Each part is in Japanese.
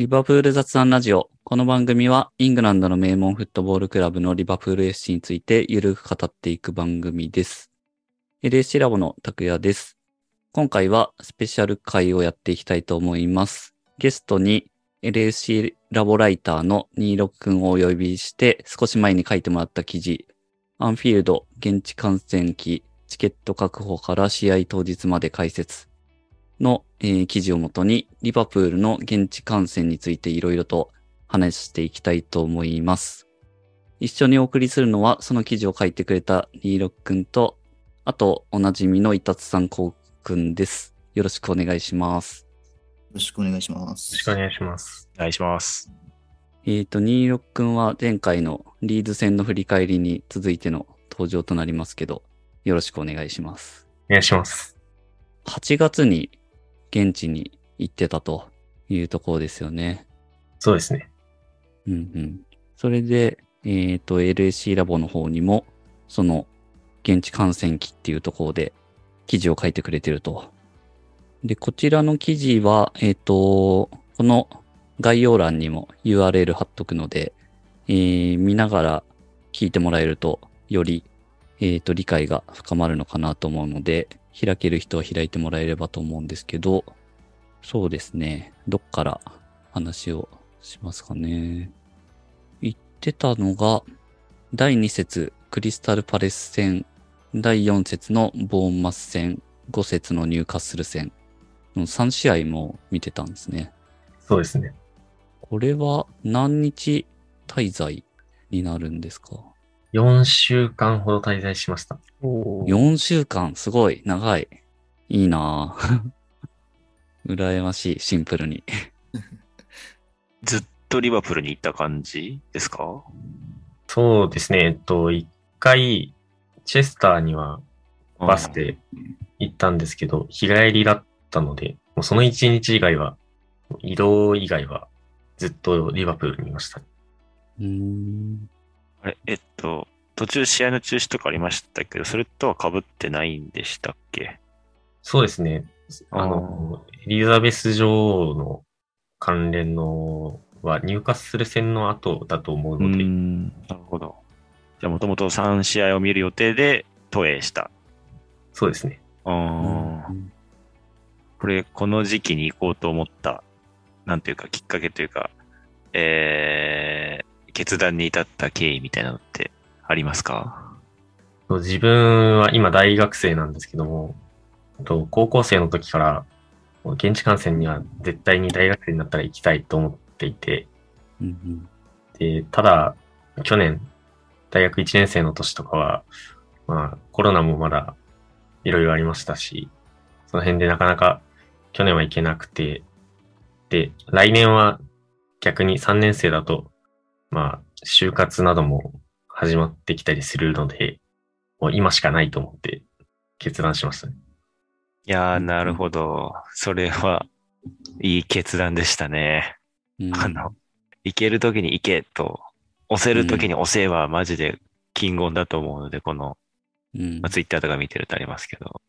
リバプール雑談ラジオ。この番組はイングランドの名門フットボールクラブのリバプール FC についてゆるく語っていく番組です。LSC ラボの拓也です。今回はスペシャル会をやっていきたいと思います。ゲストに LSC ラボライターの26くんをお呼びして少し前に書いてもらった記事、アンフィールド現地観戦記チケット確保から試合当日まで解説の、えー記事をもとに、リバプールの現地観戦についていろいろと話していきたいと思います。一緒にお送りするのは、その記事を書いてくれたリーロッくんと、あと、おなじみのイタツさんこうくんです。よろしくお願いします。よろしくお願いします。よろしくお願いします。お願いします。えっ、と、ニーロッくんは前回のリーズ戦の振り返りに続いての登場となりますけど、よろしくお願いします。お願いします。8月に現地に行ってたというところですよね。そうですね。うんうん。それで、えっ、と、LAC ラボの方にも、その、現地観戦機っていうところで、記事を書いてくれてると。で、こちらの記事は、えっ、と、この概要欄にも URL 貼っとくので、えー見ながら聞いてもらえると、より、えっ、と、理解が深まるのかなと思うので、開ける人は開いてもらえればと思うんですけど、そうですね。どっから話をしますかね。言ってたのが、第2節クリスタルパレス戦、第4節のボーンマス戦、5節のニューカッスル戦の3試合も見てたんですね。そうですね。これは何日滞在になるんですか？4週間ほど滞在しました。?4 週間、すごい、長い。いいなぁ。羨ましい、シンプルに。ずっとリバプールに行った感じですか？そうですね。えっと、一回、チェスターにはバスで行ったんですけど、日帰りだったので、もうその一日以外は、移動以外はずっとリバプールにいました。うーん。あれ、えっと、途中試合の中止とかありましたけど、それとは被ってないんでしたっけ？そうですね。あの、エリザベス女王の関連のは入荷する戦の後だと思うので、ん、なるほど。じゃあ、もともと3試合を見る予定で投影した。そうですね。あーこれ、この時期に行こうと思った、なんていうか、きっかけというか、えー、決断に至った経緯みたいなのってありますか？そう自分は今大学生なんですけども、と高校生の時から現地観戦には絶対に大学生になったら行きたいと思っていて、うんうん。で、ただ去年大学1年生の年とかは、まあコロナもまだいろいろありましたし、その辺でなかなか去年は行けなくて、で、来年は逆に3年生だと、まあ就活なども始まってきたりするので、もう今しかないと思って決断しましたね。いやー、なるほど。それは、いい決断でしたね。うんあの、行けるときに行けと、押せるときに押せはマジで金言だと思うので、この、うんまあ、ツイッターとか見てるとありますけど。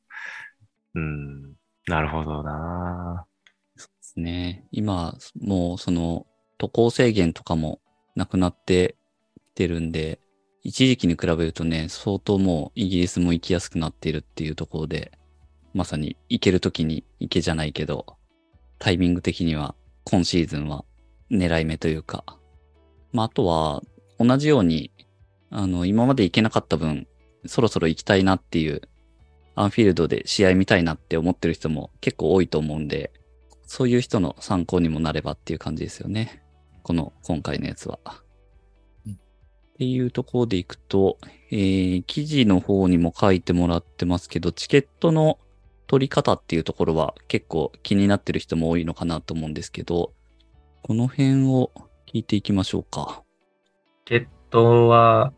うん、なるほどなですね。今、もうその渡航制限とかもなくなってきてるんで、一時期に比べるとね、相当もうイギリスも行きやすくなっているっていうところで、まさに行けるときに行けじゃないけど、タイミング的には今シーズンは狙い目というか、まああとは同じように、あの、今まで行けなかった分、そろそろ行きたいなっていう、アンフィールドで試合見たいなって思ってる人も結構多いと思うんで、そういう人の参考にもなればっていう感じですよね。この今回のやつは。うんっていうところでいくと、えー記事の方にも書いてもらってますけど、チケットの取り方っていうところは結構気になってる人も多いのかなと思うんですけど、この辺を聞いていきましょうか。チケットは、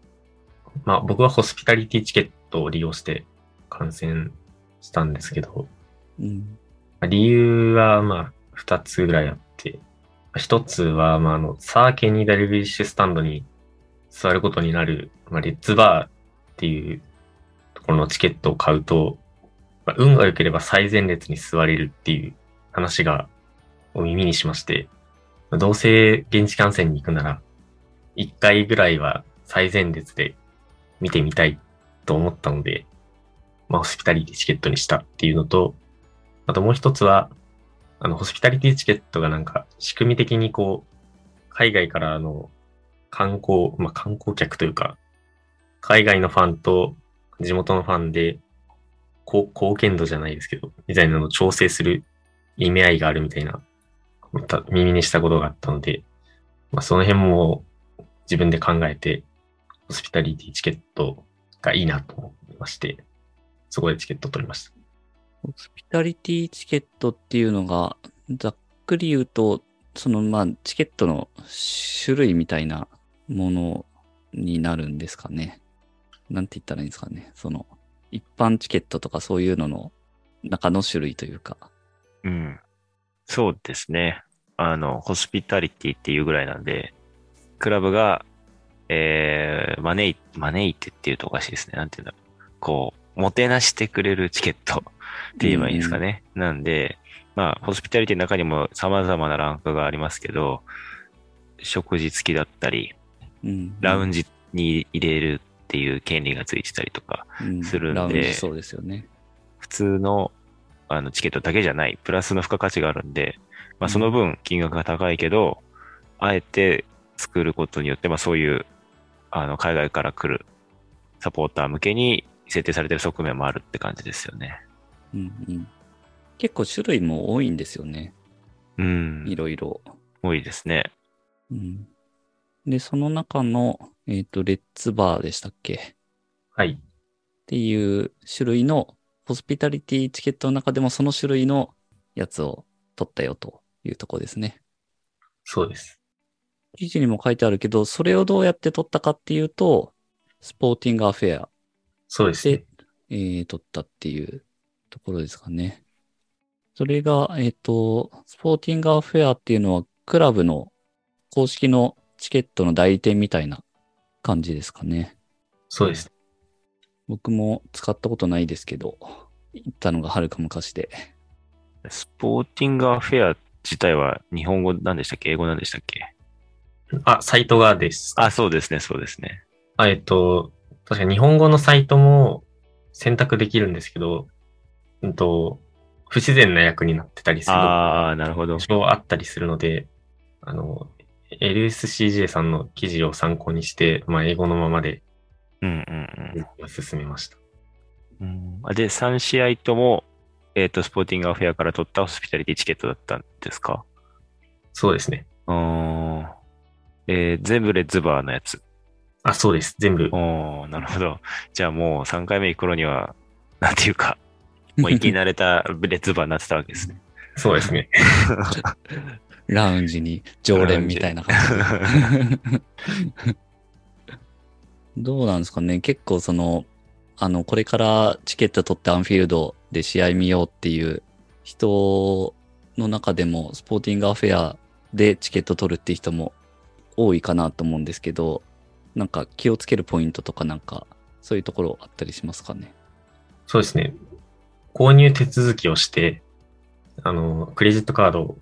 まあ僕はホスピタリティチケットを利用して観戦したんですけど、うん。まあ理由はまあ二つぐらいあっ一つはまああのサーケニーダルビッシュスタンドに座ることになる、まあ、レッツバーっていうところのチケットを買うと、まあ、運が良ければ最前列に座れるっていう話がを耳にしまして、どうせ現地観戦に行くなら、一回ぐらいは最前列で見てみたいと思ったので、まあ、ホスピタリティチケットにしたっていうのと、あともう一つは、あの、ホスピタリティチケットがなんか仕組み的にこう、海外からの観光、まあ、観光客というか、海外のファンと地元のファンで、こう貢献度じゃないですけど、みたいなのを調整する意味合いがあるみたいな、た耳にしたことがあったので、まあ、その辺も自分で考えて、ホスピタリティチケットがいいなと思いまして、そこでチケット取りました。ホスピタリティチケットっていうのが、ざっくり言うと、そのまあ、チケットの種類みたいなものになるんですかね。なんて言ったらいいんですかね。その、一般チケットとかそういうのの中の種類というか。うん。そうですね。あの、ホスピタリティっていうぐらいなんで、クラブが、えー、招い、招いてっていうとおかしいですね。なんていうんだろう。こう、もてなしてくれるチケットって言えばいいんですかね。なんで、まあ、ホスピタリティの中にも様々なランクがありますけど、食事付きだったり、うん。ラウンジに入れるっていう権利がついてたりとか、うんするんでそうですよね。普通のあのチケットだけじゃない、プラスの付加価値があるんで、まあ、その分金額が高いけど、あえて作ることによって、まあ、そういうあの海外から来るサポーター向けに設定されてる側面もあるって感じですよね。うんうん。結構種類も多いんですよね。うんい。ろいろ。多いですね。うん。で、その中の、えっ、と、レッツバーでしたっけ？はい。っていう種類の、ホスピタリティチケットの中でもその種類のやつを取ったよというとこですね。そうです。記事にも書いてあるけど、それをどうやって取ったかっていうと、スポーティングアフェアそうですねで。、えー、取ったっていうところですかね。それが、えっ、と、スポーティングアフェアっていうのは、クラブの公式のチケットの代理店みたいな感じですかね。そうです。僕も使ったことないですけど、行ったのがはるか昔で。スポーティングアフェア自体は日本語なんでしたっけ？英語なんでしたっけ？あ、サイトがです。あ、そうですね、そうですね。あえっと、確かに日本語のサイトも選択できるんですけど、うんと、不自然な役になってたりするああ、なるほど。場あったりするので、あの、LSCJ さんの記事を参考にして、まあ、英語のままでうんうん進めました。うんうん。で、3試合とも、えっ、と、スポーティングアフェアから取ったホスピタリティチケットだったんですか？そうですね。うーん。えー全部レッズバーのやつ。あ、そうです。全部。おー、なるほど。じゃあもう3回目行く頃には、なんていうか、もう生き慣れたレッズバーになってたわけですね。そうですね。ラウンジに常連みたいな感じ。どうなんですかね結構その、あの、これからチケット取ってアンフィールドで試合見ようっていう人の中でも、スポーティングアフェアでチケット取るっていう人も多いかなと思うんですけど、なんか気をつけるポイントとかなんか、そういうところあったりしますかね？そうですね。購入手続きをして、あの、クレジットカード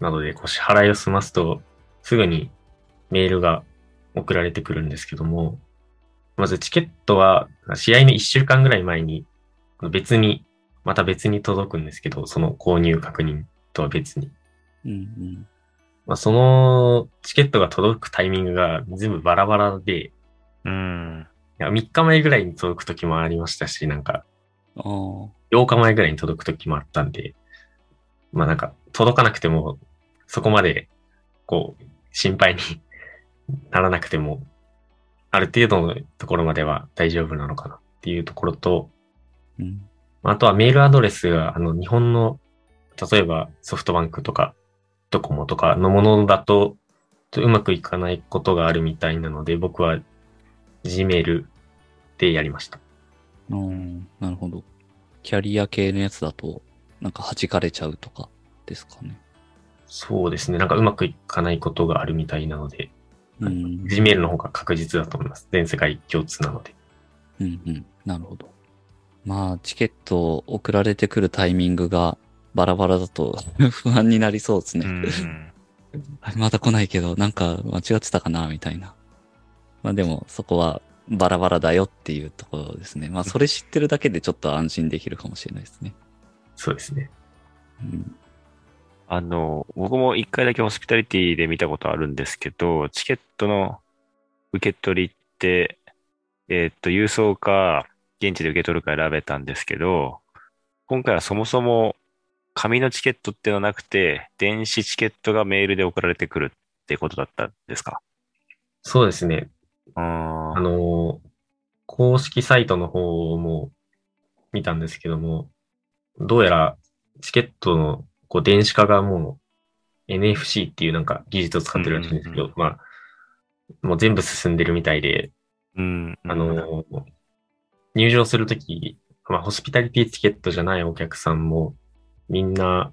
などでこう支払いを済ますと、すぐにメールが送られてくるんですけども、まずチケットは試合の1週間ぐらい前に別に、また別に届くんですけど、その購入確認とは別に。うんうん。まあ、そのチケットが届くタイミングが全部バラバラで、いうん。や3日前ぐらいに届く時もありましたし、なんかああ。8日前ぐらいに届く時もあったんで、まあなんか届かなくても、そこまでこう心配に ならなくても、ある程度のところまでは大丈夫なのかなっていうところと、うん。まああとはメールアドレスがあの日本の、例えばソフトバンクとかドコモとかのものだと、うまくいかないことがあるみたいなので、僕は Gmail でやりました。うん、なるほど。キャリア系のやつだと、なんか弾かれちゃうとかですかね。そうですね。なんかうまくいかないことがあるみたいなので、うん。Gmail の方が確実だと思います。全世界共通なので。うんうん。なるほど。まあ、チケット送られてくるタイミングがバラバラだと 不安になりそうですうね。まだ来ないけど、なんか間違ってたかな、みたいな。まあでも、そこはバラバラだよっていうところですね。まあそれ知ってるだけでちょっと安心できるかもしれないですね。そうですね。うん。あの、僕も一回だけホスピタリティで見たことあるんですけど、チケットの受け取りって、えーっと、郵送か、現地で受け取るか選べたんですけど、今回はそもそも紙のチケットっていうのはなくて、電子チケットがメールで送られてくるってことだったんですか？そうですね。ああの、公式サイトの方も見たんですけども、どうやらチケットのこう電子化がもう NFC っていうなんか技術を使ってるらしいんですけうんど、まあ、もう全部進んでるみたいで、うん。あの、入場するとき、まあ、ホスピタリティチケットじゃないお客さんも、みんな、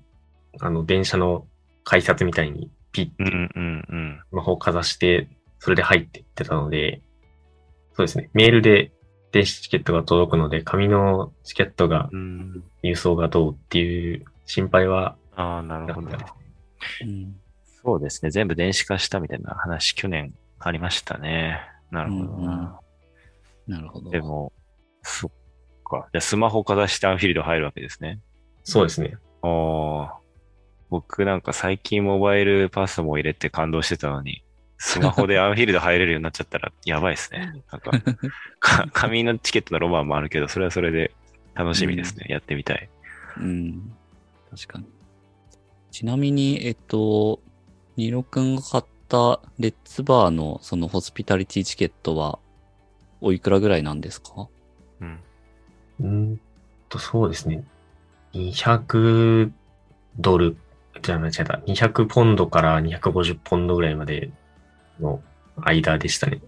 あの、電車の改札みたいにピッてうんうんうん。スマホをかざして、それで入っていってたので、そうですね。メールで電子チケットが届くので、紙のチケットがうん。郵送がどうっていう心配はああ、なるほど。そうですね。全部電子化したみたいな話、去年ありましたね。なるほどな。なるほど。でも、そっか。じゃあスマホかざしてアンフィールド入るわけですね。そうですね。おー僕なんか最近モバイルパスも入れて感動してたのに、スマホでアンフィールド入れるようになっちゃったらやばいですね。なんか、か紙のチケットのロマンもあるけど、それはそれで楽しみですね。やってみたい。うん。確かに。ちなみに、えっと、ニロ君が買ったレッツバーのそのホスピタリティチケットは、おいくらぐらいなんですか？うん。うーんと、そうですね。200ドル、じゃあ間違えた。200ポンドから250ポンドぐらいまでの間でしたね。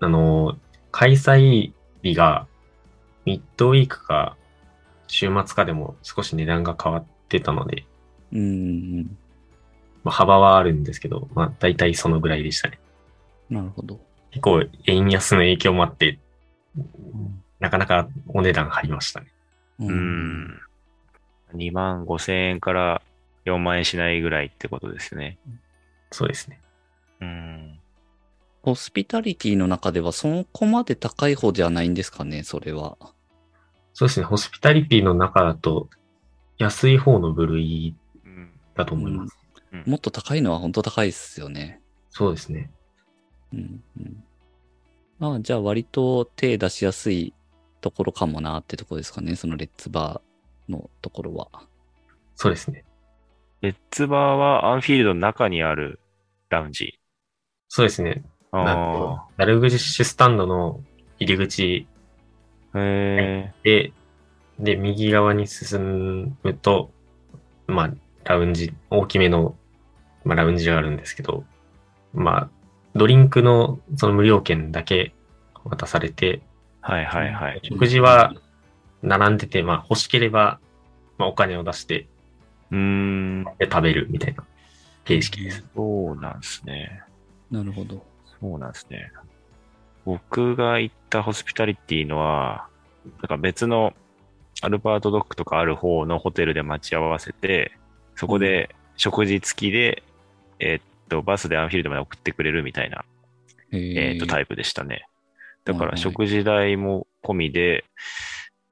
あの、開催日がミッドウィークか週末かでも少し値段が変わってたので、うん。まあ、幅はあるんですけど、まあ大体そのぐらいでしたね。なるほど。結構円安の影響もあって、なかなかお値段張りましたね。うう。ん。2万5千円から4万円しないぐらいってことですよね。そうですね。うん。ホスピタリティの中ではそこまで高い方じゃないんですかね、それは。そうですね。ホスピタリティの中だと安い方の部類うんだと思います。もっと高いのは本当高いですよね。そうですね。うん。うん。まあ、じゃあ割と手出しやすいところかもなってところですかね、そのレッツバーのところは。そうですね。レッツバーはアンフィールドの中にあるラウンジ。そうですね。なんあとダルグッシュスタンドの入り口あ。へえ。で、で、右側に進むと、まあ、ラウンジ、大きめの、まあ、ラウンジがあるんですけど、まあ、ドリンクのその無料券だけ渡されて、はいはいはい。食事は並んでて、まあ、欲しければ、まあ、お金を出してうーん。で食べるみたいな形式です。そうなんですね。なるほど。そうなんですね。僕が行ったホスピタリティのは、なんか別のアルバートドックとかある方のホテルで待ち合わせて、そこで食事付きで、えーっと、バスでアンフィールドまで送ってくれるみたいな、ええーっと、タイプでしたね。だから食事代も込みで、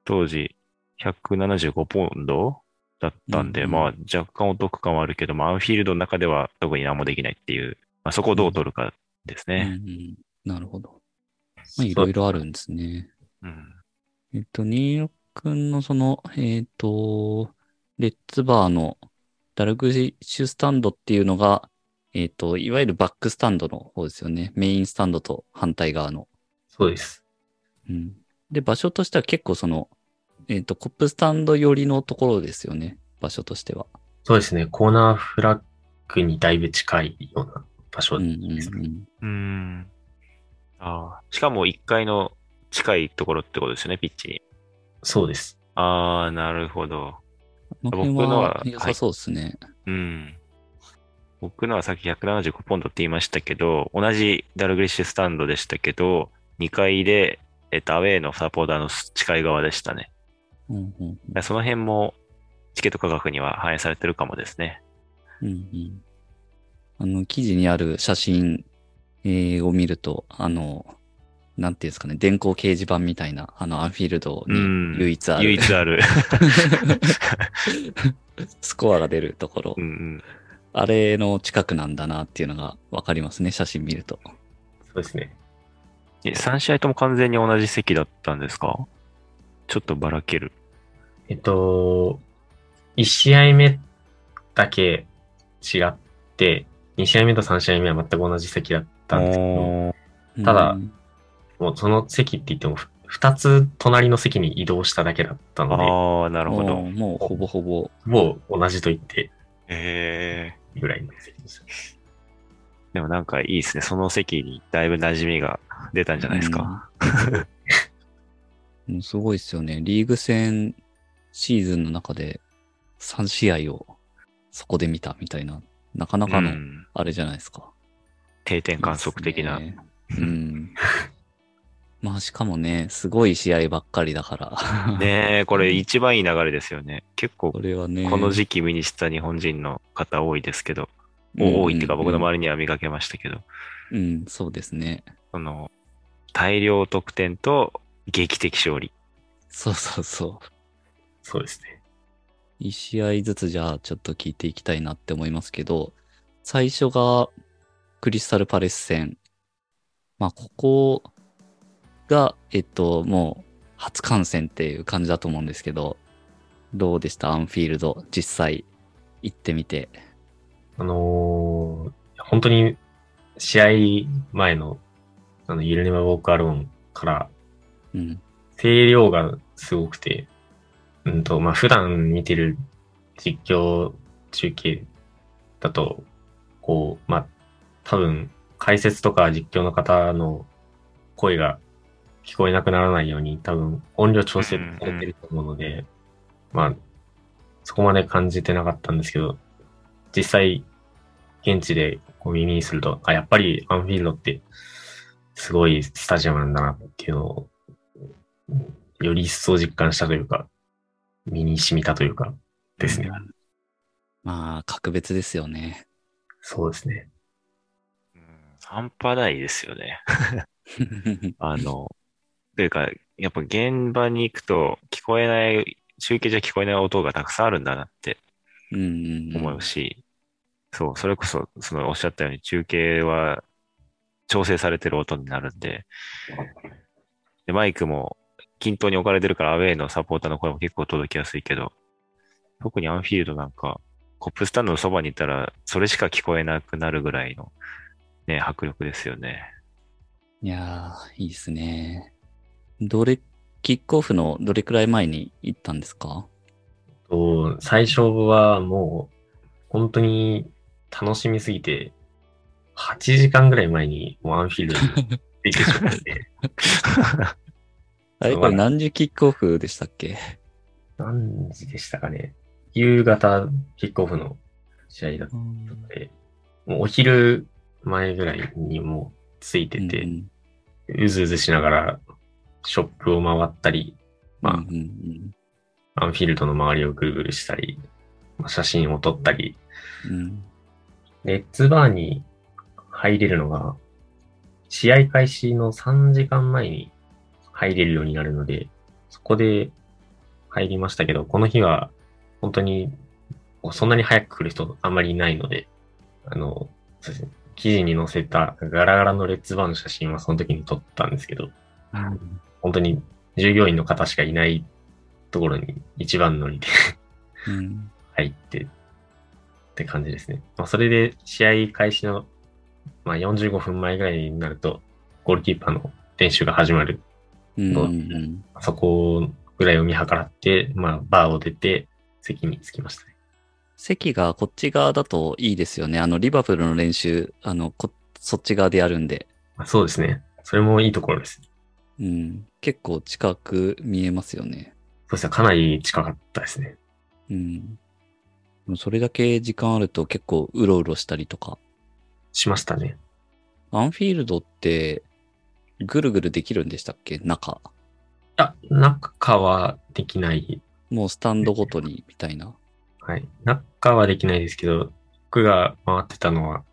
当時175ポンドだったんで、うんうんまあ若干お得感はあるけど、まあアンフィールドの中では特に何もできないっていう、まあそこをどう取るかですうんうね。ん。なるほど。まあ、いろいろあるんですね。うん。えっと、ニーヨ君のその、えっと、レッツバーのダルグッシュスタンドっていうのが、えっと、いわゆるバックスタンドの方ですよね。メインスタンドと反対側の。そうです。うん。で、場所としては結構その、えっと、コップスタンド寄りのところですよね。場所としては。そうですね。コーナーフラッグにだいぶ近いような場所うんうんです。うん。うーん。ああ。しかも1階の近いところってことですよね、ピッチに。そうです。ああ、なるほど。僕のはは良さそうですね。うん。僕のはさっき175ポンドって言いましたけど、同じダルグリッシュスタンドでしたけど、2階で、えっと、アウェイのサポーターの近い側でしたね。うんうんだからその辺もチケット価格には反映されてるかもですね。うんうんあの、記事にある写真、えーを見ると、あの、なんていうんですかね、電光掲示板みたいな、あの、アンフィールドうんに唯一ある、唯一ある。スコアが出るところうん、うん。あれの近くなんだなっていうのがわかりますね、写真見ると。そうですね。え、3試合とも完全に同じ席だったんですか？ちょっとばらける。えっと、1試合目だけ違って、2試合目と3試合目は全く同じ席だったんですけど、ただうんもうその席って言っても、2つ隣の席に移動しただけだったので、ああ、なるほど。もうもうほぼほぼ。もう同じと言ってええぐらいの席でした。でもなんかいいですね。その席にだいぶ馴染みが出たんじゃないですか。うん。もうすごいですよね。リーグ戦シーズンの中で3試合をそこで見たみたいな、なかなかのうんあれじゃないですか。定点観測的な。ねうん。まあしかもね、すごい試合ばっかりだから。ねえ、これ一番いい流れですよね。結構これはね。この時期見にした日本人の方多いですけど、うん多いっていうか僕の周りには見かけましたけど、うん、そうですね。その、大量得点と劇的勝利。そうそうそう。そうですね。一試合ずつじゃあちょっと聞いていきたいなって思いますけど、最初がクリスタルパレス戦。まあ、ここが、えっと、もう初観戦っていう感じだと思うんですけど、どうでした？アンフィールド、実際行ってみて。あのー本当に試合前の、あの、ユルネバ・ウォーク・アローンから、うん。声量がすごくて、うんと、まあ、普段見てる実況中継だと、こう、まあ、多分、解説とか実況の方の声が聞こえなくならないように、多分、音量調整されてると思うので、まあ、そこまで感じてなかったんですけど、実際、現地でこう耳にすると、あ、やっぱりアンフィールドって、すごいスタジアムなんだなっていうのをより一層実感したというか、身に染みたというか、ですね。うんまあ、格別ですよね。そうですね。うん半端ないですよね。あの、というか、やっぱ現場に行くと聞こえない、中継じゃ聞こえない音がたくさんあるんだなってうんうんうん思うし、そう、それこそ、そのおっしゃったように中継は調整されてる音になるんで、で、マイクも均等に置かれてるからアウェイのサポーターの声も結構届きやすいけど、特にアンフィールドなんか、コップスタンドのそばにいたら、それしか聞こえなくなるぐらいの、ね、迫力ですよね。いやー、いいですね。どれ、キックオフのどれくらい前に行ったんですか？と最初はもう、本当に楽しみすぎて、8時間ぐらい前にもうアンフィールドに着いてしまって、あれこれ何時キックオフでしたっけ？何時でしたかね。夕方キックオフの試合だったので、もうお昼前ぐらいにもう着いてて、うんうずうずしながらショップを回ったり、まあ、うんうんアンフィールドの周りをぐるぐるしたり、まあ写真を撮ったり、うん。うんレッツバーに入れるのが、試合開始の3時間前に入れるようになるので、そこで入りましたけど、この日は本当にそんなに早く来る人あんまりいないので、あの、そうですね、記事に載せたガラガラのレッツバーの写真はその時に撮ったんですけど、本当に従業員の方しかいないところに一番乗りでうん入ってって感じですね。まあ、それで試合開始の、まあ、45分前ぐらいになると、ゴールキーパーの練習が始まる。うんうんそこぐらいを見計らって、まあ、バーを出て、席に着きましたね。席がこっち側だといいですよね。あの、リバプールの練習、あの、こそっち側でやるんで、まあ、そうですね。それもいいところです。うん、結構近く見えますよね。そうですね。かなり近かったですね。うん。それだけ時間あると結構うろうろしたりとか。しましたね。アンフィールドって、ぐるぐるできるんでしたっけ？中。あ、中はできない。もうスタンドごとに、みたいな。はい。中はできないですけど、僕が回ってたのは、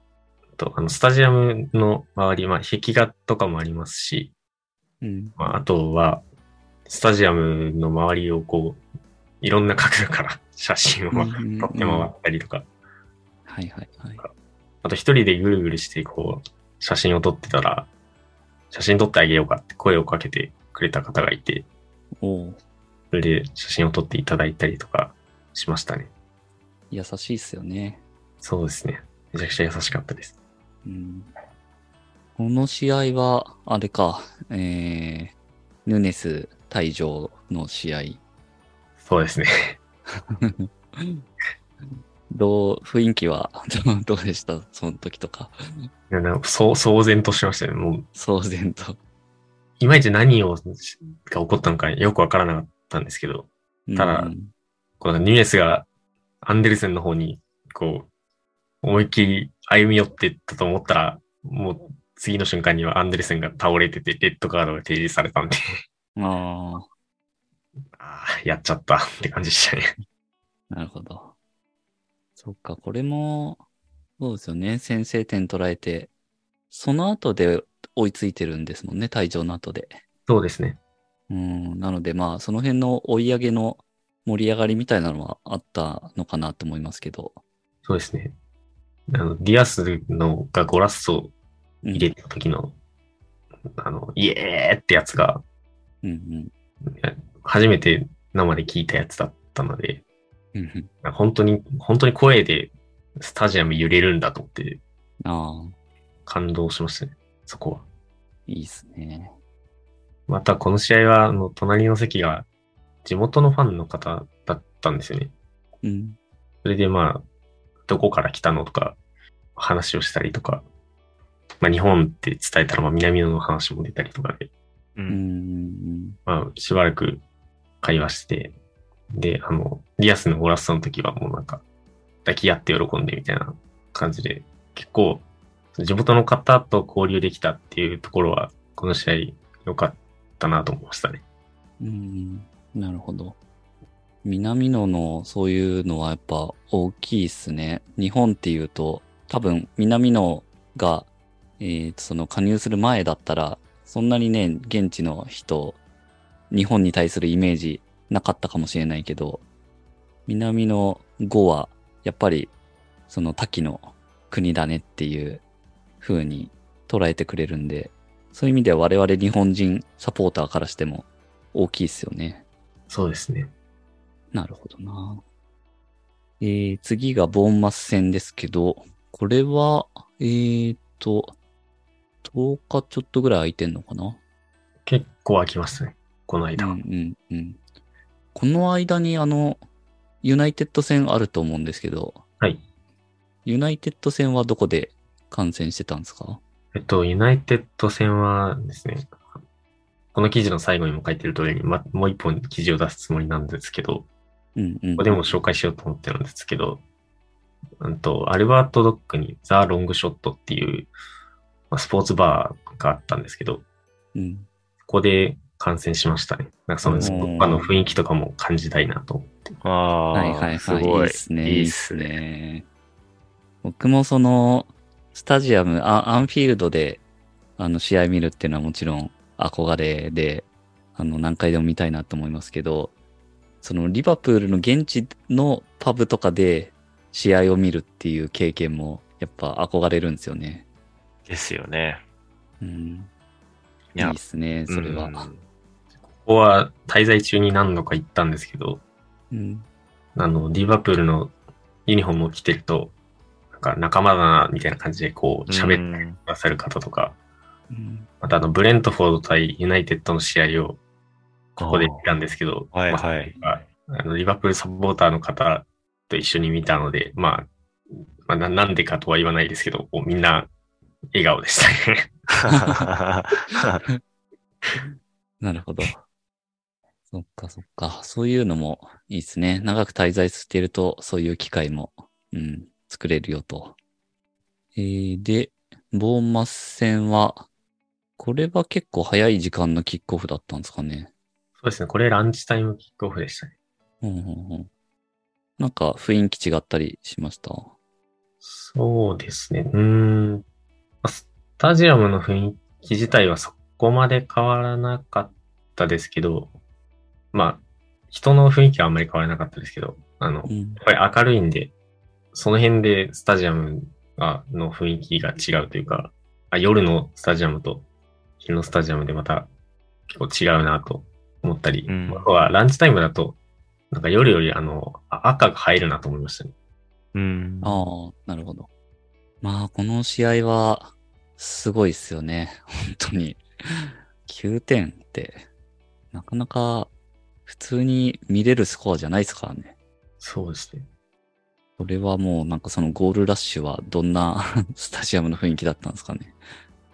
と、あの、スタジアムの周り、まあ、壁画とかもありますし、うん。まあ、あとは、スタジアムの周りをこう、いろんな角度から 写真を撮って回ったりとか、はいはいはい。あと一人でぐるぐるしてこう、写真を撮ってたら、写真撮ってあげようかって声をかけてくれた方がいて、おうそれで写真を撮っていただいたりとかしましたね。優しいっすよね。そうですね。めちゃくちゃ優しかったです。うん。この試合は、あれか、えー、ヌネス退場の試合。そうですね。どう、雰囲気は どうでした？その時とか。いやなんかそう騒然としましたね。もう、騒然と。いまいち何を、が起こったのかよくわからなかったんですけど、ただうんこのニューエスがアンデルセンの方に、こう、思いっきり歩み寄ってったと思ったら、もう次の瞬間にはアンデルセンが倒れてて、レッドカードが提示されたんで、あああ、やっちゃったって感じでしたね。あ、なるほど。そっか、これも、そうですよね。先制点取られて、その後で追いついてるんですもんね、退場の後で。そうですね。うん、なのでまあ、その辺の追い上げの盛り上がりみたいなのはあったのかなと思いますけど。そうですね。あの、ディアスのがゴラッソうん入れた時の、あの、イエーってやつが、うんうん初めて生で聞いたやつだったので、うんうん。本当に、本当に声でスタジアム揺れるんだと思ってああ、感動しましたね。そこは。いいっすね。またこの試合は、あの、隣の席が地元のファンの方だったんですよね。うん。それでまあ、どこから来たのとか、話をしたりとか、まあ日本って伝えたら、まあ南野の話も出たりとかで、う。うんん。まあしばらく会話して、で、あの、リアスのオラストの時はもうなんか、抱き合って喜んでみたいな感じで、結構、地元の方と交流できたっていうところは、この試合良かったなと思いましたね。うん。なるほど。南野のそういうのはやっぱ大きいっすね。日本っていうと、多分南野が、えーその加入する前だったら、そんなにね、現地の人、日本に対するイメージなかったかもしれないけど、南の語は、やっぱり、その多岐の国だねっていう風に捉えてくれるんで、そういう意味では我々日本人サポーターからしても大きいっすよね。そうですね。なるほどな。えー、次がボーンマス戦ですけど、これは、えーと、10日ちょっとぐらい空いてんのかな？結構飽きましたね。この間は。うんうんうん。この間にあの、ユナイテッド戦あると思うんですけど、はい。ユナイテッド戦はどこで観戦してたんですか？えっと、ユナイテッド戦はですね、この記事の最後にも書いてる通りに、ま、もう一本記事を出すつもりなんですけど、うんうん。ここでも紹介しようと思ってるんですけど、うんと、アルバートドックにザ・ロングショットっていう、まあ、スポーツバーがあったんですけど、うん。ここで観戦しましたね。なんかそのスポーツバーの雰囲気とかも感じたいなと思って。ああ、はいはいはい。すごい。いいっすね。いいっいいっすすね。ね。僕もその、スタジアム、あアンフィールドで、あの、試合見るっていうのはもちろん憧れで、あの、何回でも見たいなと思いますけど、その、リバプールの現地のパブとかで試合を見るっていう経験も、やっぱ憧れるんですよね。ですよね。うん。いやいいっすね、それは。うんここは滞在中に何度か行ったんですけど、うん。あの、リバプールのユニフォームを着てると、なんか仲間だな、みたいな感じでこう喋ってくださる方とか、うんまたあの、ブレントフォード対ユナイテッドの試合をここで見たんですけど、はいはいまああのリバプールサポーターの方と一緒に見たので、まあ、まあ、ななんでかとは言わないですけど、こうみんな笑顔でしたね。なるほど。そっかそっか。そういうのもいいですね。長く滞在していると、そういう機会も、うん、作れるよと。えー、で、ボーンマス戦は、これは結構早い時間のキックオフだったんですかね。そうですね。これランチタイムキックオフでしたね。うんうんうん。なんか雰囲気違ったりしました？そうですね。うーん。まあスタジアムの雰囲気自体はそこまで変わらなかったですけど、まあ、人の雰囲気はあんまり変わらなかったですけど、あの、うん。やっぱり明るいんで、その辺でスタジアムがの雰囲気が違うというか、あ夜のスタジアムと昼のスタジアムでまた結構違うなと思ったり、うんあとはランチタイムだと、なんか夜よりあの、あ赤が入るなと思いましたね。うん。ああ、なるほど。まあ、この試合は、すごいっすよね。本当に。9点って、なかなか普通に見れるスコアじゃないですからね。そうですね。それはもうなんかそのゴールラッシュはどんな スタジアムの雰囲気だったんですかね。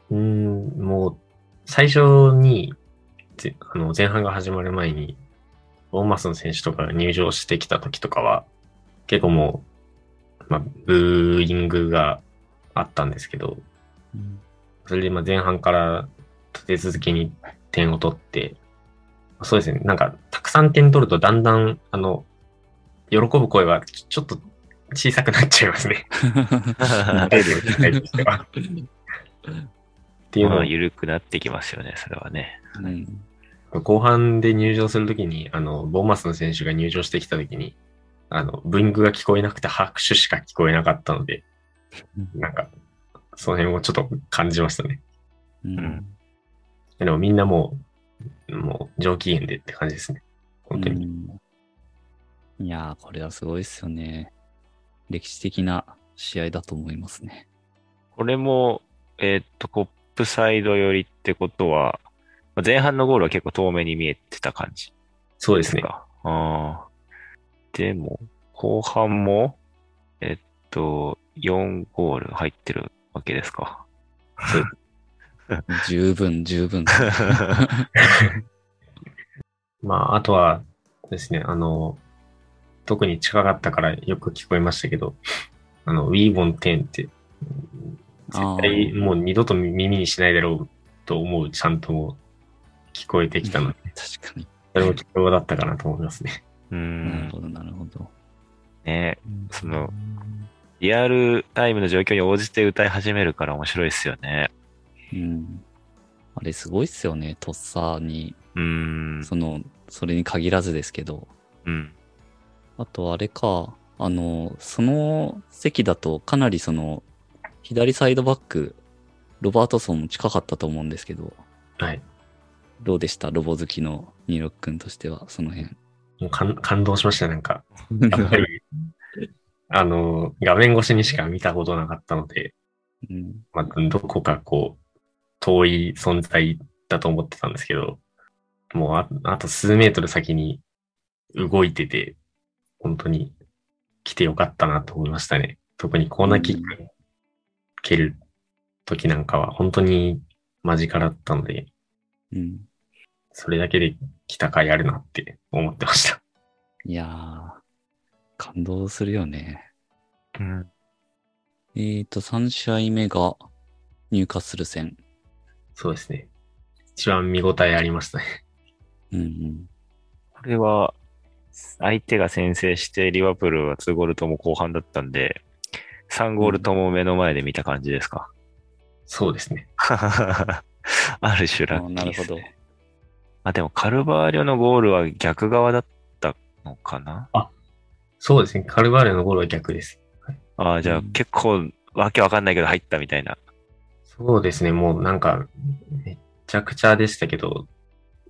うーん、もう、最初に、ぜあの前半が始まる前に、ボーンマスの選手とかが入場してきた時とかは、結構もう、まあ、ブーイングがあったんですけど、それでまあ前半から立て続けに点を取って、そうですね、なんか、たくさん点取るとだんだん、あの、喜ぶ声はちょちょっと小さくなっちゃいますね。っていうのをまあ、緩くなってきますよね、それはね。うん。後半で入場するときに、あの、ボーマスの選手が入場してきたときに、あの、ブーイングが聞こえなくて拍手しか聞こえなかったので、なんか、その辺をちょっと感じましたね。うん。でもみんなもう、もう上機嫌でって感じですね。本当に。うんいやー、これはすごいっすよね。歴史的な試合だと思いますね。これも、えーっと、コップサイド寄りってことは、まあ前半のゴールは結構遠目に見えてた感じそうですね。あ。でも、後半も、えっと、4ゴール入ってるわけですか。十分、十分。まあ、あとはですね、あの、特に近かったからよく聞こえましたけど、あの、We want 10って、絶対もう二度と耳にしないだろうと思うちゃんとも聞こえてきたので、確かに。それも貴重だったかなと思いますね。うなるん。ほど、なるほど。ねその、リアルタイムの状況に応じて歌い始めるから面白いですよね。うん。あれすごいっすよね。とっさに、うん。その、それに限らずですけど。うん。あとあれか、あの、その席だとかなりその、左サイドバック、ロバートソンも近かったと思うんですけど、はい。どうでした？ロボ好きのニーロック君としては、その辺。もう感感動しました、なんか。やっぱり、あの、画面越しにしか見たことなかったので、うんまあ、どこかこう、遠い存在だと思ってたんですけど、もうああと数メートル先に動いてて、本当に来てよかったなと思いましたね。特にコーナーキック蹴る時なんかは本当に間近だったので、うん。それだけで来た甲斐あるなって思ってました。いやー、感動するよね。うん。えーと、3試合目が入荷する戦。そうですね。一番見応えありましたね。うんうん。これは、相手が先制して、リバプールは2ゴールとも後半だったんで、3ゴールとも目の前で見た感じですか？そうですね。ある種ラッキーあなるほど。ですね。あ、でもカルバーリョのゴールは逆側だったのかな？そうですね。カルバーレのゴールは逆です。ああ、じゃあうん結構わけわかんないけど入ったみたいな。そうですね。もうなんか、めっちゃくちゃでしたけど、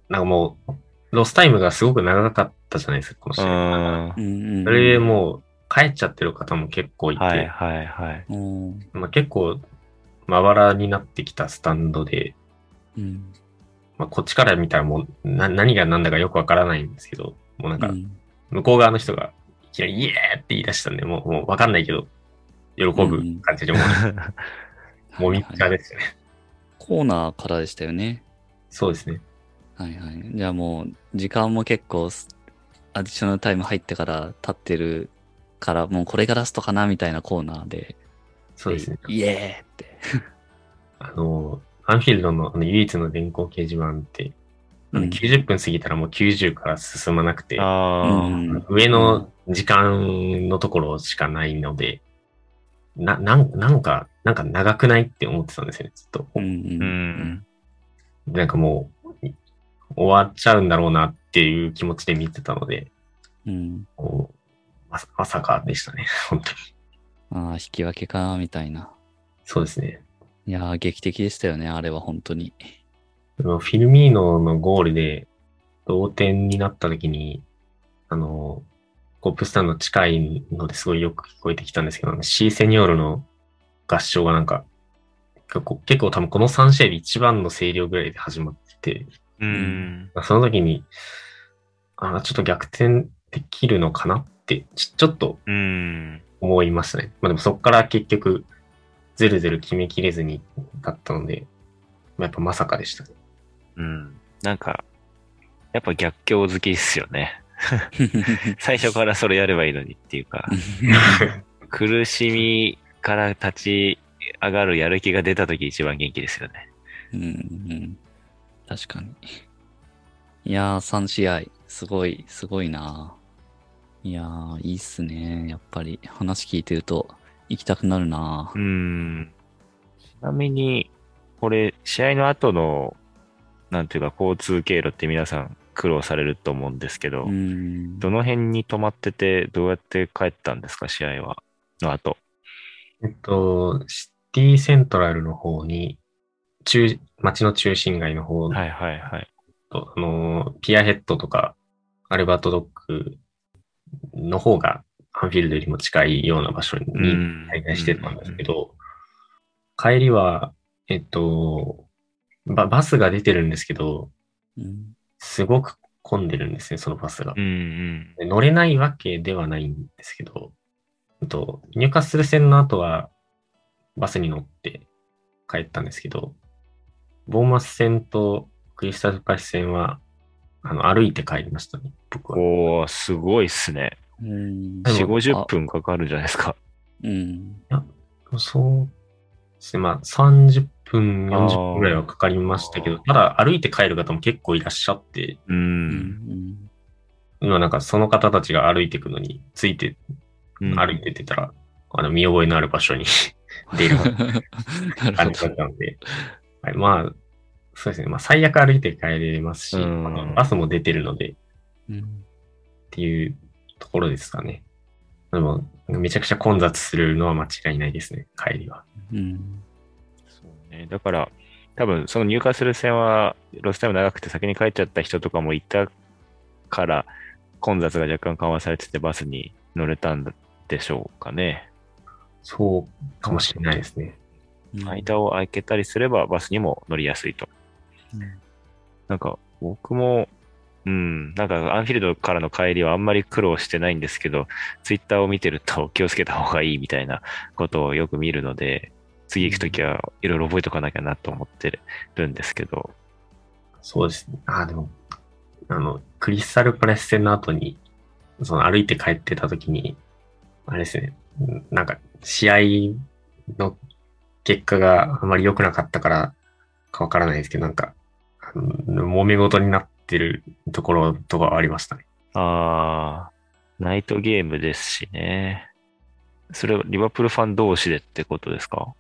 なんかもう、ロスタイムがすごく長かったじゃないですか、このう試合。それでもう、帰っちゃってる方も結構いて、はいはいはい。うん。まあ、結構、まばらになってきたスタンドで、うん。まあ、こっちから見たらもうな何が何だかよくわからないんですけど、もうなんか、うん向こう側の人が、いきなりイエーって言い出したんで、もうもうわかんないけど、喜ぶ感じでもう、も みっちゃですよね。コーナーからでしたよね。そうですね。はいはい。じゃあもう、時間も結構す、アディショナルタイム入ってから経ってるから、もうこれがラストかなみたいなコーナーで、そうですね。イエーって。あの、アンフィールドのあの唯一の電光掲示板って、うん90分過ぎたらもう90から進まなくて、うん上の時間のところしかないので、な、なんなんか、なんか長くないって思ってたんですよね、ずっと。うん。なんかもう、終わっちゃうんだろうなっていう気持ちで見てたので、うん。こうまさまさかでしたね、本当に。ああ、引き分けか、みたいな。そうですね。いやー、劇的でしたよね、あれは本当に。フィルミーノのゴールで同点になった時に、あの、コップスタンド近いのですごいよく聞こえてきたんですけど、シーセニョールの合唱がなんか、結構結構多分この3試合で一番の声量ぐらいで始まってて、うん。その時に、あちょっと逆転できるのかなって、ちちょっとうん。思いましたね。まあでもそこから結局、ずるずる決めきれずにだったので、まあ、やっぱまさかでしたね。うん。なんか、やっぱ逆境好きっすよね。最初からそれやればいいのにっていうか、苦しみから立ち上がるやる気が出た時一番元気ですよね。うんうん。確かに。いやー、3試合、すごい、すごいないやー、いいっすね。やっぱり、話聞いてると、行きたくなるなうん。ちなみに、これ、試合の後の、なんていうか、交通経路って皆さん苦労されると思うんですけど、うん。どの辺に止まってて、どうやって帰ったんですか、試合は？の後。えっと、シティセントラルの方に、中、街の中心街の方はいはいはい。と、あの、ピアヘッドとか、アルバートドッグの方が、アンフィールドよりも近いような場所にん滞在してたんですけど、帰りは、えっと、ババスが出てるんですけど、うんすごく混んでるんですね、そのバスがう。んうん。で乗れないわけではないんですけど、と、ニューカッスル線の後はバスに乗って帰ったんですけど、ボーマス線とクリスタルパレス線はあの歩いて帰りましたね、僕は。おー、すごいっすね。うん。で4、も50分かかるじゃないですか。うん。そうですね、まあ30分、あー40分ぐらいはかかりましたけど、ただ歩いて帰る方も結構いらっしゃって、う。うんん。今なんかその方たちが歩いていくのについてうん歩いてってたら、あの見覚えのある場所に 出る 感じだほったので、はい、まあ、そうですね。まあ、最悪歩いて帰れますし、うんあのバスも出てるので。うんていうところですかね。でも、めちゃくちゃ混雑するのは間違いないですね、帰りは。うん。そうね。だから、多分その入荷する線は、ロスタイム長くて先に帰っちゃった人とかもいたから、混雑が若干緩和されててバスに乗れたんでしょうかね。そうかもしれないですね。間を空けたりすればバスにも乗りやすいと。うんなんか、僕も、うん、なんか、アンフィールドからの帰りはあんまり苦労してないんですけど、ツイッターを見てると気をつけた方がいいみたいなことをよく見るので、次行くときはいろいろ覚えとかなきゃなと思ってるんですけど、そうですね。あ、でも、あの、クリスタルプレス戦の後に、その歩いて帰ってた時に、あれですね、うんなんか、試合の結果があまり良くなかったからかわからないですけど、なんか、揉め事になってるところとかはありましたね。あー、ナイトゲームですしね。それはリバプールファン同士でってことですか？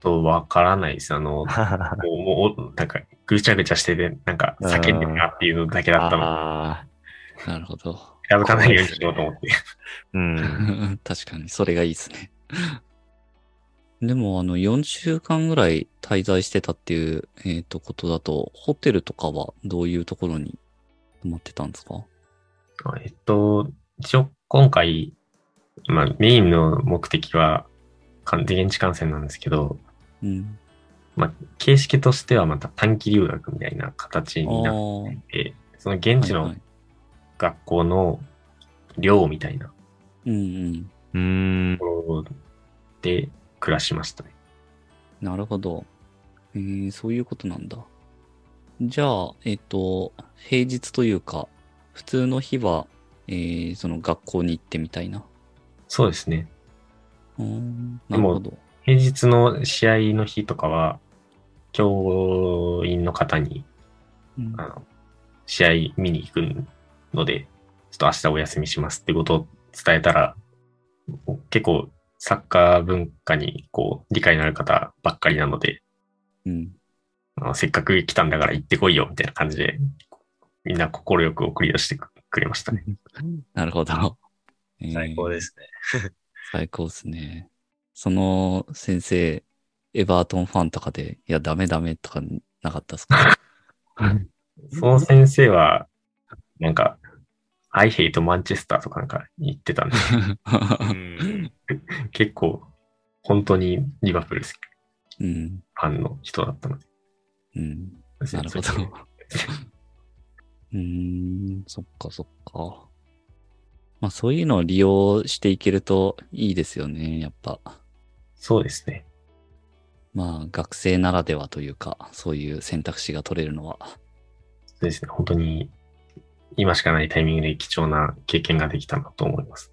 と、わからないです。あの、もう、もうなんか、ぐちゃぐちゃしてて、なんか、叫んでるなっていうのだけだったので、あなるほど。近づかないようにしようと思って。ーうん。確かに、それがいいですね。でも、あの、4週間ぐらい滞在してたっていう、えっ、と、ことだと、ホテルとかはどういうところに泊まってたんですか？あえっと、一応今回、まあメインの目的は完全現地観戦なんですけど、うん。まあ形式としてはまた短期留学みたいな形あになっーて、その現地の学校の寮みたいなうんうん。うーんと。ころで暮らしましたね。なるほど。えー、そういうことなんだ。じゃあ、えっ、と、平日というか、普通の日は、えー、その学校に行ってみたいな。そうですね。うーん、なるほど。平日の試合の日とかは、教員の方にうんあの試合見に行くので、ちょっと明日お休みしますってことを伝えたら、結構サッカー文化にこう理解のある方ばっかりなので、うん。あのせっかく来たんだから行ってこいよみたいな感じで、みんな快く送り出してくれましたね。なるほど。えー最高ですね。最高ですね。その先生、エバートンファンとかで、いや、ダメダメとかなかったですか？その先生は、なんか、I hate Manchester とかなんか言ってたんで、うん。結構、本当にリバプール好きうん。ファンの人だったので。うん。なるほど。うーん、そっかそっか。まあそういうのを利用していけるといいですよね、やっぱ。そうですね。まあ学生ならではというか、そういう選択肢が取れるのは。そうですね。本当に、今しかないタイミングで貴重な経験ができたなと思います。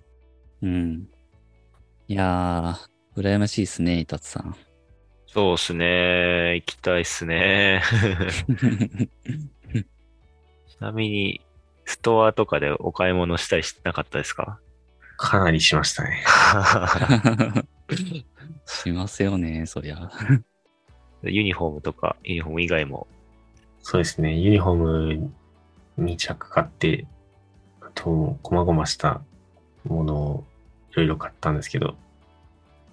うん。いやー、羨ましいですね、イタツさん。そうっすね。行きたいっすね。ちなみに、ストアとかでお買い物したりしてなかったですか？かなりしましたね。しますよね、そりゃ。ユニフォームとか、ユニフォーム以外も。そうですね。ユニフォーム2着買って、あと、細々したものをいろいろ買ったんですけど、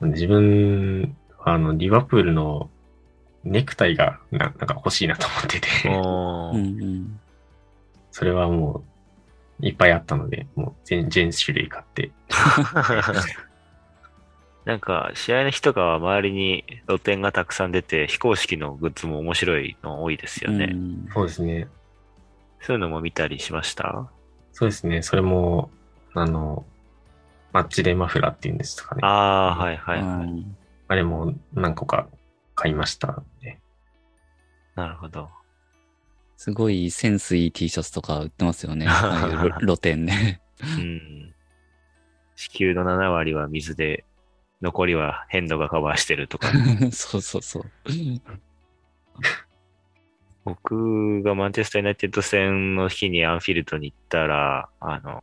自分はあの、リバプールのネクタイがななんか欲しいなと思ってて。それはもういっぱいあったので、もう全全種類買って、なんか、試合の日とかは周りに露店がたくさん出て、非公式のグッズも面白いの多いですよね。うんそうですね。そういうのも見たりしました？そうですね。それも、あの、マッチデーマフラーっていうんですかね。あああ、はいはいはい。うんれも何個か買いましたね。なるほど。すごいセンスいい T シャツとか売ってますよね。ああいう露店ね。うん。地球の7割は水で、残りは変度がカバーしてるとか。そうそうそう。僕がマンチェスター・ユナイテッド戦の日にアンフィールドに行ったら、あの、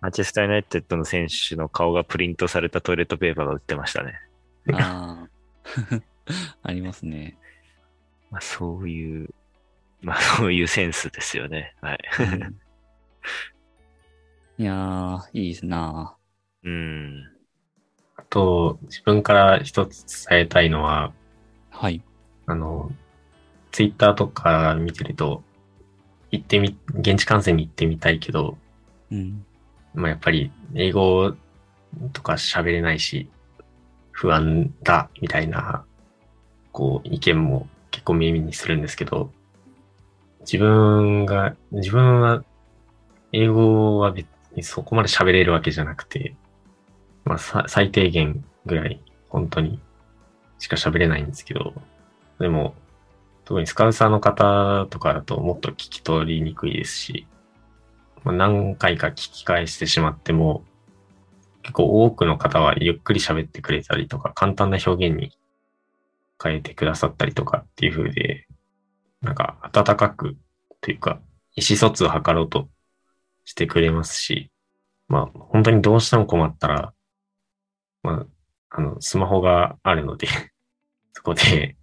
マンチェスター・ユナイテッドの選手の顔がプリントされたトイレットペーパーが売ってましたね。ああ。ありますね。まあ、そういう、まあ、そういうセンスですよね。はい。うん いやー、いいですなうん。あと、自分から一つ伝えたいのは、はい。あの、ツイッターとか見てると、行ってみ、現地観戦に行ってみたいけど、うん。まあやっぱり英語とか喋れないし、不安だ、みたいな、こう、意見も結構耳にするんですけど、自分が、自分は、英語は別にそこまで喋れるわけじゃなくて、まあさ最低限ぐらい、本当に、しか喋れないんですけど、でも、特にスカウサーの方とかだともっと聞き取りにくいですし、ま、何回か聞き返してしまっても、結構多くの方はゆっくり喋ってくれたりとか、簡単な表現に変えてくださったりとかっていう風で、なんか温かくというか、意思疎通を図ろうとしてくれますし、まあ本当にどうしても困ったら、まあ、あの、スマホがあるので、そこで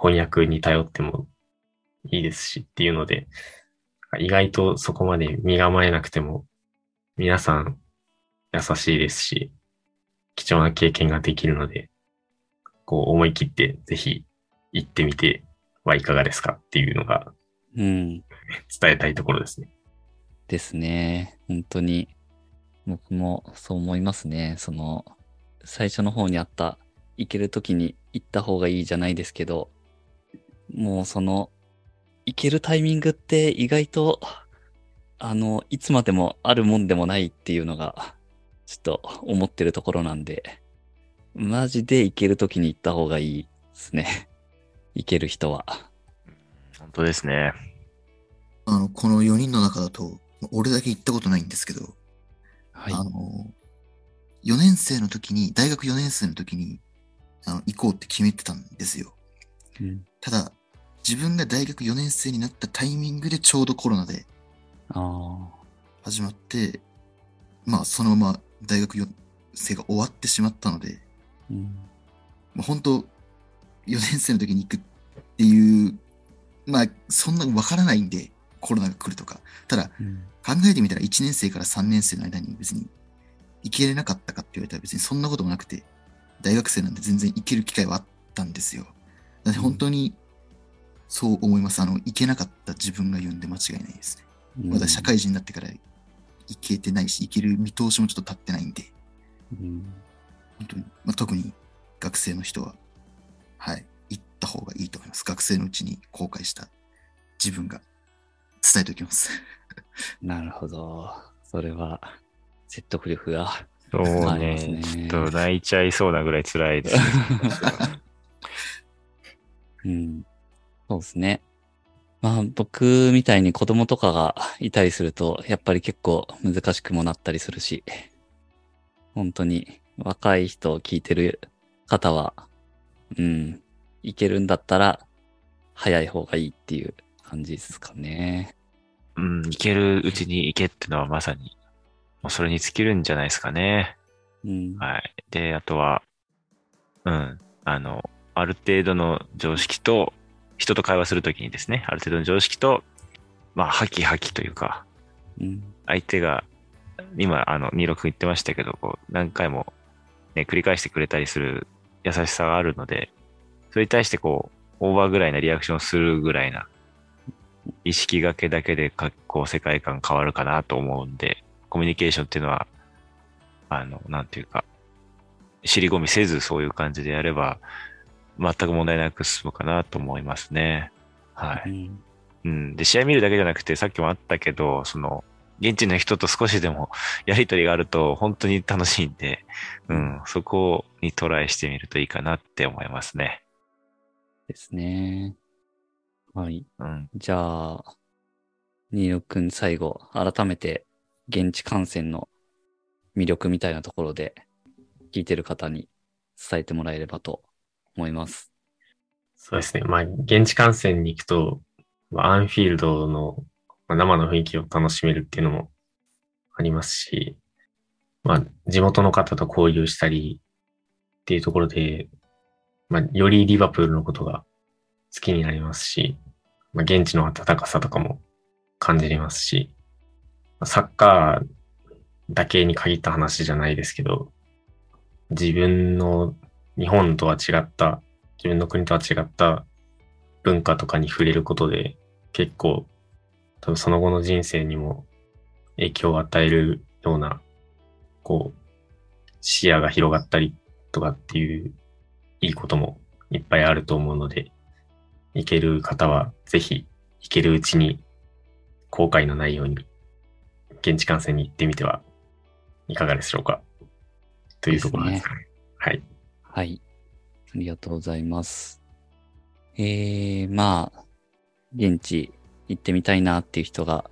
翻訳に頼ってもいいですしっていうので、意外とそこまで身構えなくても、皆さん優しいですし、貴重な経験ができるので、こう思い切ってぜひ行ってみてはいかがですかっていうのがうん。伝えたいところですね。ですね。本当に。僕もそう思いますね。その、最初の方にあった、行けるときに行った方がいいじゃないですけど、もうその、行けるタイミングって意外と、あの、いつまでもあるもんでもないっていうのが、ちょっと思ってるところなんで、マジで行けるときに行った方がいいですね。行ける人は。本当ですね。あの、この4人の中だと、俺だけ行ったことないんですけど、はい。あの、4年生の時に、大学4年生の時に、あの、行こうって決めてたんですよ。うん、ただ、自分が大学4年生になったタイミングでちょうどコロナであ始まって、まあ、そのまま大学 4, 生が終わってしまったので、うん。もう本当、4年生の時に行くっていう、まあ、そんなわからないんで、コロナが来るとか。ただ、うん。考えてみたら1年生から3年生の間に別に行けれなかったかって言われたら別にそんなこともなくて、大学生なんで全然行ける機会はあったんですよ。本当にそう思います。あの、行けなかった自分が言うんで間違いないですね。まだ社会人になってから行けてないし、行ける見通しもちょっと立ってないんで、うん。本当に、まあ、特に学生の人は、はい、行った方がいいと思います。学生のうちに後悔した自分が伝えておきます。なるほど。それは、説得力が。そうねねちょっと泣いちゃいそうなぐらい辛いですね。うん。そうですね。まあ僕みたいに子供とかが いたりすると、やっぱり結構難しくもなったりするし、本当に若い人を聞いてる方は、うん、いけるんだったら早い方がいいっていう感じですかね。うん、行けるうちに行けってのはまさに、もうそれに尽きるんじゃないですかね。うん。はい。で、あとは、うん、あの、ある程度の常識と、人と会話するときにですね、ある程度の常識と、まあ、ハキハキというか、うん。相手が、今、あの、26言ってましたけど、こう、何回も、ね、繰り返してくれたりする優しさがあるので、それに対してこう、オーバーぐらいなリアクションをするぐらいな、意識がけだけでか、こう、世界観変わるかなと思うんで、コミュニケーションっていうのは、あの、なんていうか、尻込みせずそういう感じでやれば、全く問題なく進むかなと思いますね。はい。うんうん。で、試合見るだけじゃなくて、さっきもあったけど、その、現地の人と少しでも やりとりがあると本当に楽しいんで、うん、そこにトライしてみるといいかなって思いますね。ですね。はい。うん。じゃあ、新野くん最後、改めて現地観戦の魅力みたいなところで聞いてる方に伝えてもらえればと思います。そうですね。まあ、現地観戦に行くと、まあアンフィールドの生の雰囲気を楽しめるっていうのもありますし、まあ、地元の方と交流したりっていうところで、まあ、よりリバプールのことが好きになりますし、まあ、現地の温かさとかも感じれますし、サッカーだけに限った話じゃないですけど、自分の日本とは違った、自分の国とは違った文化とかに触れることで、結構、多分その後の人生にも影響を与えるような、こう、視野が広がったりとかっていういいこともいっぱいあると思うので、行ける方はぜひ行けるうちに後悔のないように現地観戦に行ってみてはいかがでしょうかというところですかね。はい。ありがとうございます。えー、まあ、現地行ってみたいなっていう人が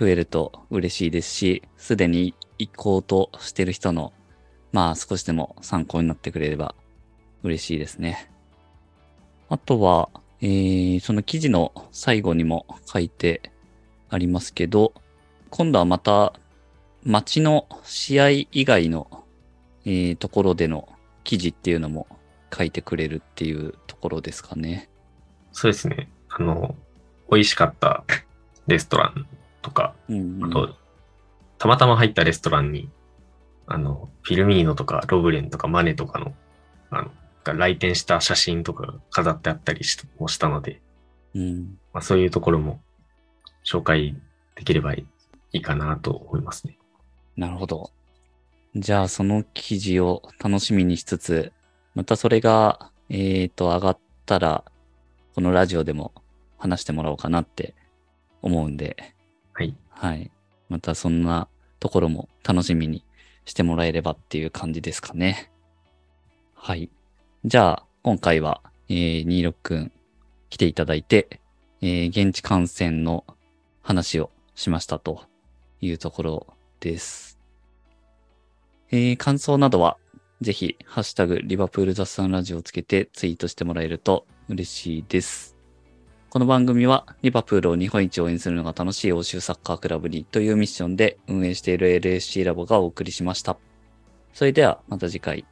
増えると嬉しいですし、すでに行こうとしてる人の、まあ少しでも参考になってくれれば嬉しいですね。あとは、えー、その記事の最後にも書いてありますけど、今度はまた街の試合以外の、えーところでの記事っていうのも書いてくれるっていうところですかね。そうですね。あの、美味しかったレストランとか、うん、あと、たまたま入ったレストランに、あの、フィルミーノとかロブレンとかマネとかの、あの、が来店した写真とかが飾ってあったりしもしたので、うん。まあ、そういうところも紹介できればいいかなと思いますね。なるほど。じゃあその記事を楽しみにしつつ、またそれが、えっ、と、上がったら、このラジオでも話してもらおうかなって思うんで、はい。はい。またそんなところも楽しみにしてもらえればっていう感じですかね。はい。じゃあ、今回は、えー、26くん来ていただいて、えー、現地観戦の話をしましたというところです。えー、感想などは、ぜひ、ハッシュタグ、リバプール雑談ラジオをつけてツイートしてもらえると嬉しいです。この番組は、リバプールを日本一応援するのが楽しい欧州サッカークラブにというミッションで運営している LSC ラボがお送りしました。それではまた次回